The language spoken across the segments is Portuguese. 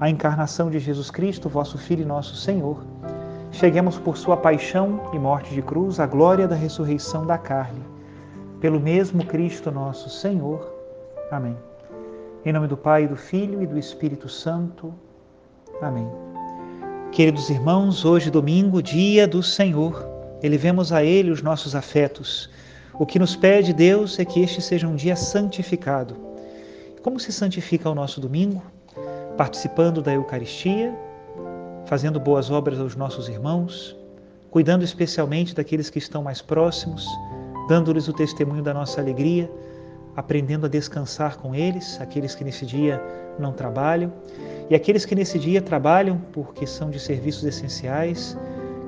a encarnação de Jesus Cristo, vosso Filho e nosso Senhor, cheguemos por sua paixão e morte de cruz à glória da ressurreição da carne. Pelo mesmo Cristo nosso Senhor. Amém. Em nome do Pai, do Filho e do Espírito Santo. Amém. Queridos irmãos, hoje domingo, dia do Senhor, elevemos a Ele os nossos afetos. O que nos pede Deus é que este seja um dia santificado. Como se santifica o nosso domingo? Participando da Eucaristia, fazendo boas obras aos nossos irmãos, cuidando especialmente daqueles que estão mais próximos, dando-lhes o testemunho da nossa alegria, aprendendo a descansar com eles, aqueles que nesse dia não trabalham, e aqueles que nesse dia trabalham porque são de serviços essenciais,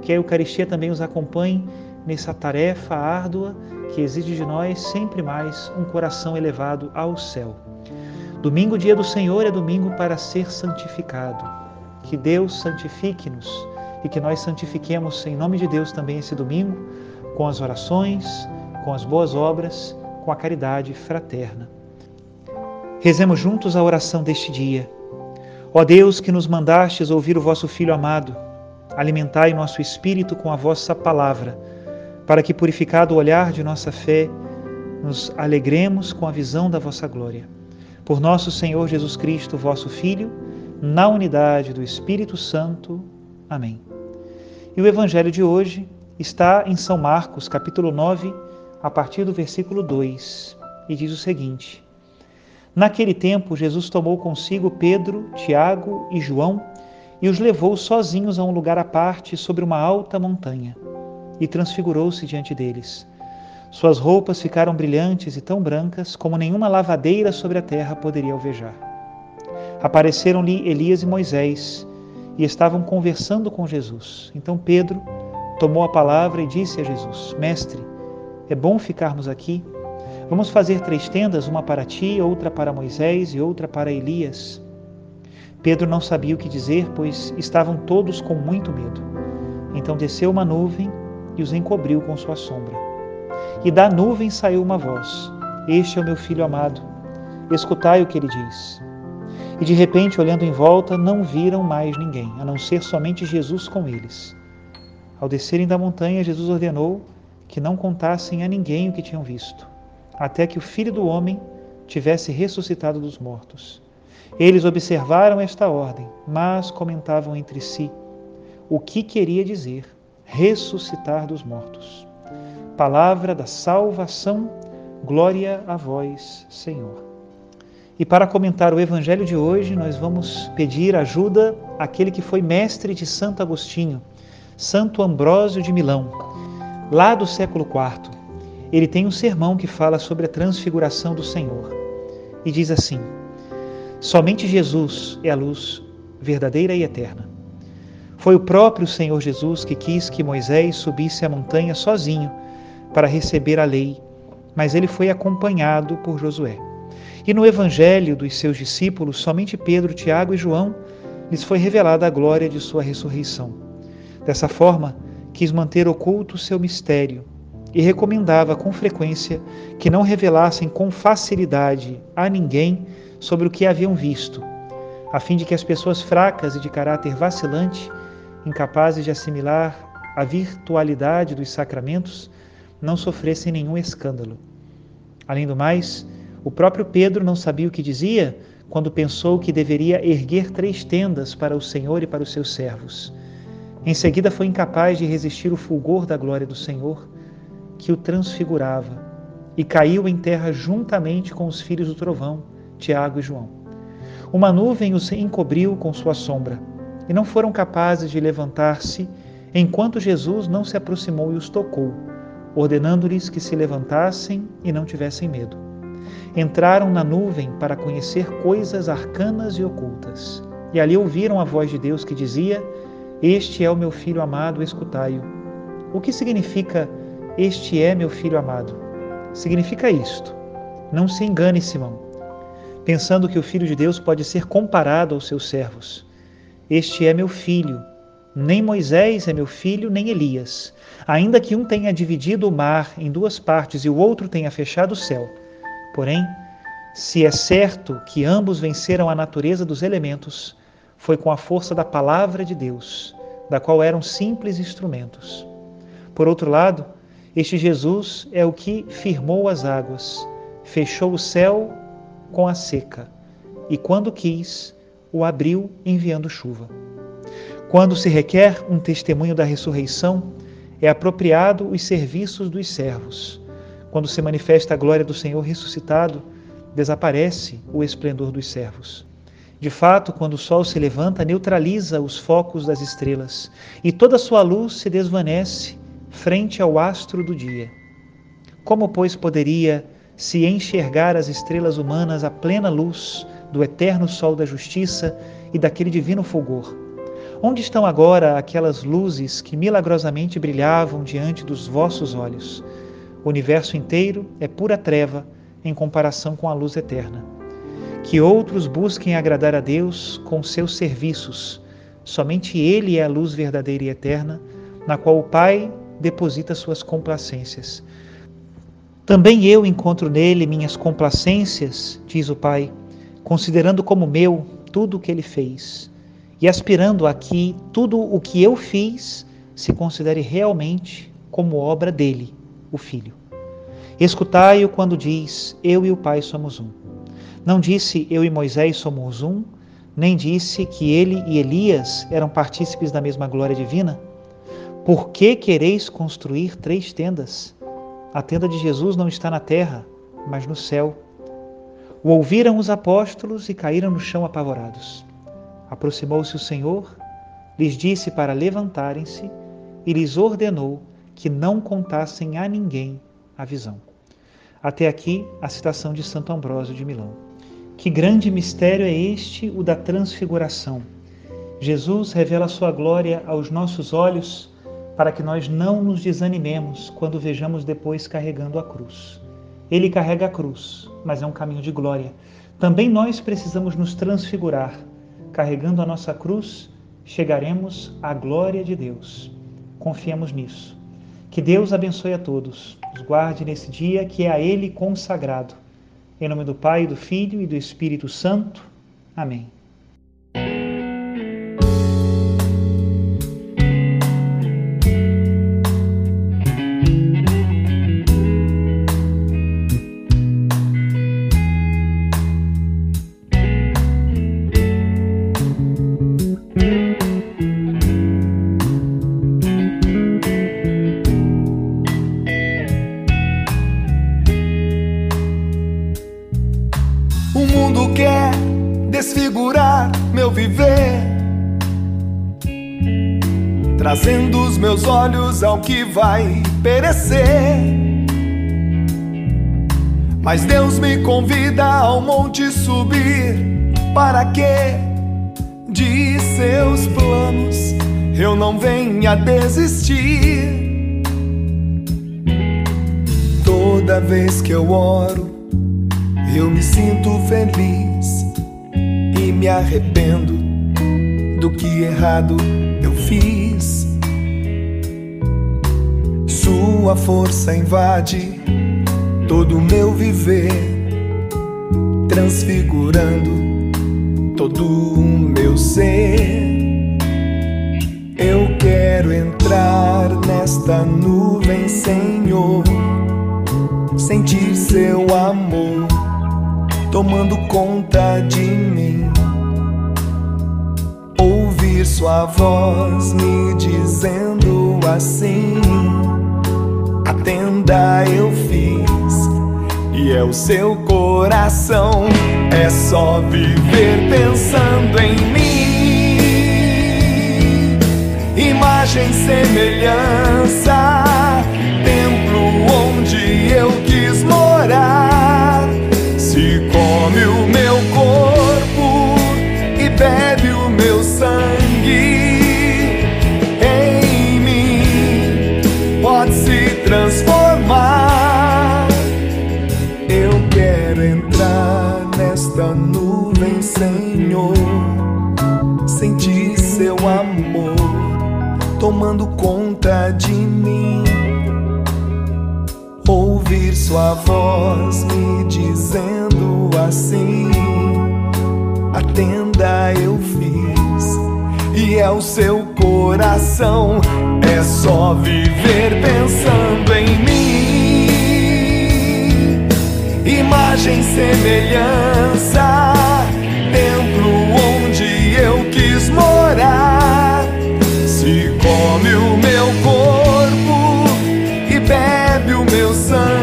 que a Eucaristia também os acompanhe nessa tarefa árdua que exige de nós sempre mais um coração elevado ao céu. Domingo, dia do Senhor, é domingo para ser santificado. Que Deus santifique-nos e que nós santifiquemos em nome de Deus também esse domingo com as orações, com as boas obras, com a caridade fraterna. Rezemos juntos a oração deste dia. Ó Deus, que nos mandastes ouvir o vosso Filho amado, alimentai nosso espírito com a vossa palavra, para que, purificado o olhar de nossa fé, nos alegremos com a visão da vossa glória por nosso Senhor Jesus Cristo, vosso Filho, na unidade do Espírito Santo. Amém. E o evangelho de hoje está em São Marcos, capítulo 9, a partir do versículo 2, e diz o seguinte: Naquele tempo, Jesus tomou consigo Pedro, Tiago e João e os levou sozinhos a um lugar à parte sobre uma alta montanha, e transfigurou-se diante deles. Suas roupas ficaram brilhantes e tão brancas como nenhuma lavadeira sobre a terra poderia alvejar. Apareceram-lhe Elias e Moisés e estavam conversando com Jesus. Então Pedro tomou a palavra e disse a Jesus: Mestre, é bom ficarmos aqui. Vamos fazer três tendas, uma para ti, outra para Moisés e outra para Elias. Pedro não sabia o que dizer, pois estavam todos com muito medo. Então desceu uma nuvem e os encobriu com sua sombra. E da nuvem saiu uma voz: Este é o meu filho amado. Escutai o que ele diz. E de repente, olhando em volta, não viram mais ninguém, a não ser somente Jesus com eles. Ao descerem da montanha, Jesus ordenou que não contassem a ninguém o que tinham visto, até que o filho do homem tivesse ressuscitado dos mortos. Eles observaram esta ordem, mas comentavam entre si o que queria dizer ressuscitar dos mortos palavra da salvação. Glória a vós, Senhor. E para comentar o evangelho de hoje, nós vamos pedir ajuda àquele que foi mestre de Santo Agostinho, Santo Ambrósio de Milão, lá do século IV. Ele tem um sermão que fala sobre a transfiguração do Senhor e diz assim: Somente Jesus é a luz verdadeira e eterna. Foi o próprio Senhor Jesus que quis que Moisés subisse a montanha sozinho para receber a lei, mas ele foi acompanhado por Josué. E no evangelho dos seus discípulos, somente Pedro, Tiago e João lhes foi revelada a glória de sua ressurreição. Dessa forma, quis manter oculto seu mistério e recomendava com frequência que não revelassem com facilidade a ninguém sobre o que haviam visto, a fim de que as pessoas fracas e de caráter vacilante, incapazes de assimilar a virtualidade dos sacramentos, não sofressem nenhum escândalo. Além do mais, o próprio Pedro não sabia o que dizia quando pensou que deveria erguer três tendas para o Senhor e para os seus servos. Em seguida, foi incapaz de resistir o fulgor da glória do Senhor, que o transfigurava, e caiu em terra juntamente com os filhos do trovão, Tiago e João. Uma nuvem os encobriu com sua sombra, e não foram capazes de levantar-se enquanto Jesus não se aproximou e os tocou, ordenando-lhes que se levantassem e não tivessem medo. Entraram na nuvem para conhecer coisas arcanas e ocultas, e ali ouviram a voz de Deus que dizia: Este é o meu filho amado, escutai-o. O que significa este é meu filho amado. Significa isto. Não se engane, Simão, pensando que o filho de Deus pode ser comparado aos seus servos. Este é meu filho. Nem Moisés é meu filho, nem Elias. Ainda que um tenha dividido o mar em duas partes e o outro tenha fechado o céu. Porém, se é certo que ambos venceram a natureza dos elementos, foi com a força da palavra de Deus, da qual eram simples instrumentos. Por outro lado, este Jesus é o que firmou as águas, fechou o céu com a seca e, quando quis, o abriu enviando chuva. Quando se requer um testemunho da ressurreição, é apropriado os serviços dos servos. Quando se manifesta a glória do Senhor ressuscitado, desaparece o esplendor dos servos. De fato, quando o sol se levanta, neutraliza os focos das estrelas, e toda sua luz se desvanece frente ao astro do dia. Como, pois, poderia se enxergar as estrelas humanas à plena luz do eterno sol da justiça e daquele divino fulgor? Onde estão agora aquelas luzes que milagrosamente brilhavam diante dos vossos olhos? O universo inteiro é pura treva em comparação com a luz eterna. Que outros busquem agradar a Deus com seus serviços. Somente Ele é a luz verdadeira e eterna, na qual o Pai deposita suas complacências. Também eu encontro nele minhas complacências, diz o Pai, considerando como meu tudo o que ele fez e aspirando a que tudo o que eu fiz se considere realmente como obra dele, o Filho. Escutai-o quando diz: Eu e o Pai somos um. Não disse eu e Moisés somos um, nem disse que ele e Elias eram partícipes da mesma glória divina? Por que quereis construir três tendas? A tenda de Jesus não está na terra, mas no céu. O ouviram os apóstolos e caíram no chão apavorados. Aproximou-se o Senhor, lhes disse para levantarem-se e lhes ordenou que não contassem a ninguém a visão. Até aqui a citação de Santo Ambrósio de Milão. Que grande mistério é este, o da transfiguração. Jesus revela sua glória aos nossos olhos para que nós não nos desanimemos quando vejamos depois carregando a cruz. Ele carrega a cruz, mas é um caminho de glória. Também nós precisamos nos transfigurar. Carregando a nossa cruz, chegaremos à glória de Deus. Confiemos nisso. Que Deus abençoe a todos, os guarde nesse dia que é a Ele consagrado. Em nome do Pai, do Filho e do Espírito Santo. Amém. Desfigurar meu viver, trazendo os meus olhos ao que vai perecer. Mas Deus me convida ao monte subir, para que de seus planos eu não venha desistir. Toda vez que eu oro, eu me sinto feliz me arrependo do que errado eu fiz. tua força invade todo o meu viver, transfigurando todo o meu ser. Eu quero entrar nesta nuvem, Senhor, sentir seu amor tomando conta de mim. Sua voz me dizendo assim: A tenda eu fiz e é o seu coração. É só viver pensando em mim. Imagem, semelhança, tomando conta de mim. Ouvir sua voz me dizendo assim: A tenda eu fiz e é o seu coração. É só viver pensando em mim. Imagem, semelhança, meu sangue,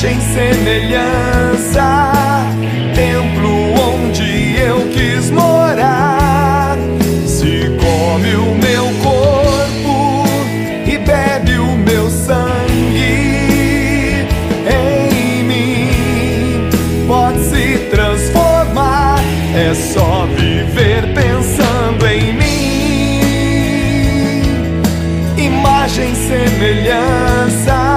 Imagem, semelhança, templo onde eu quis morar. Se come o meu corpo e bebe o meu sangue, em mim pode se transformar. É só viver pensando em mim imagem, semelhança,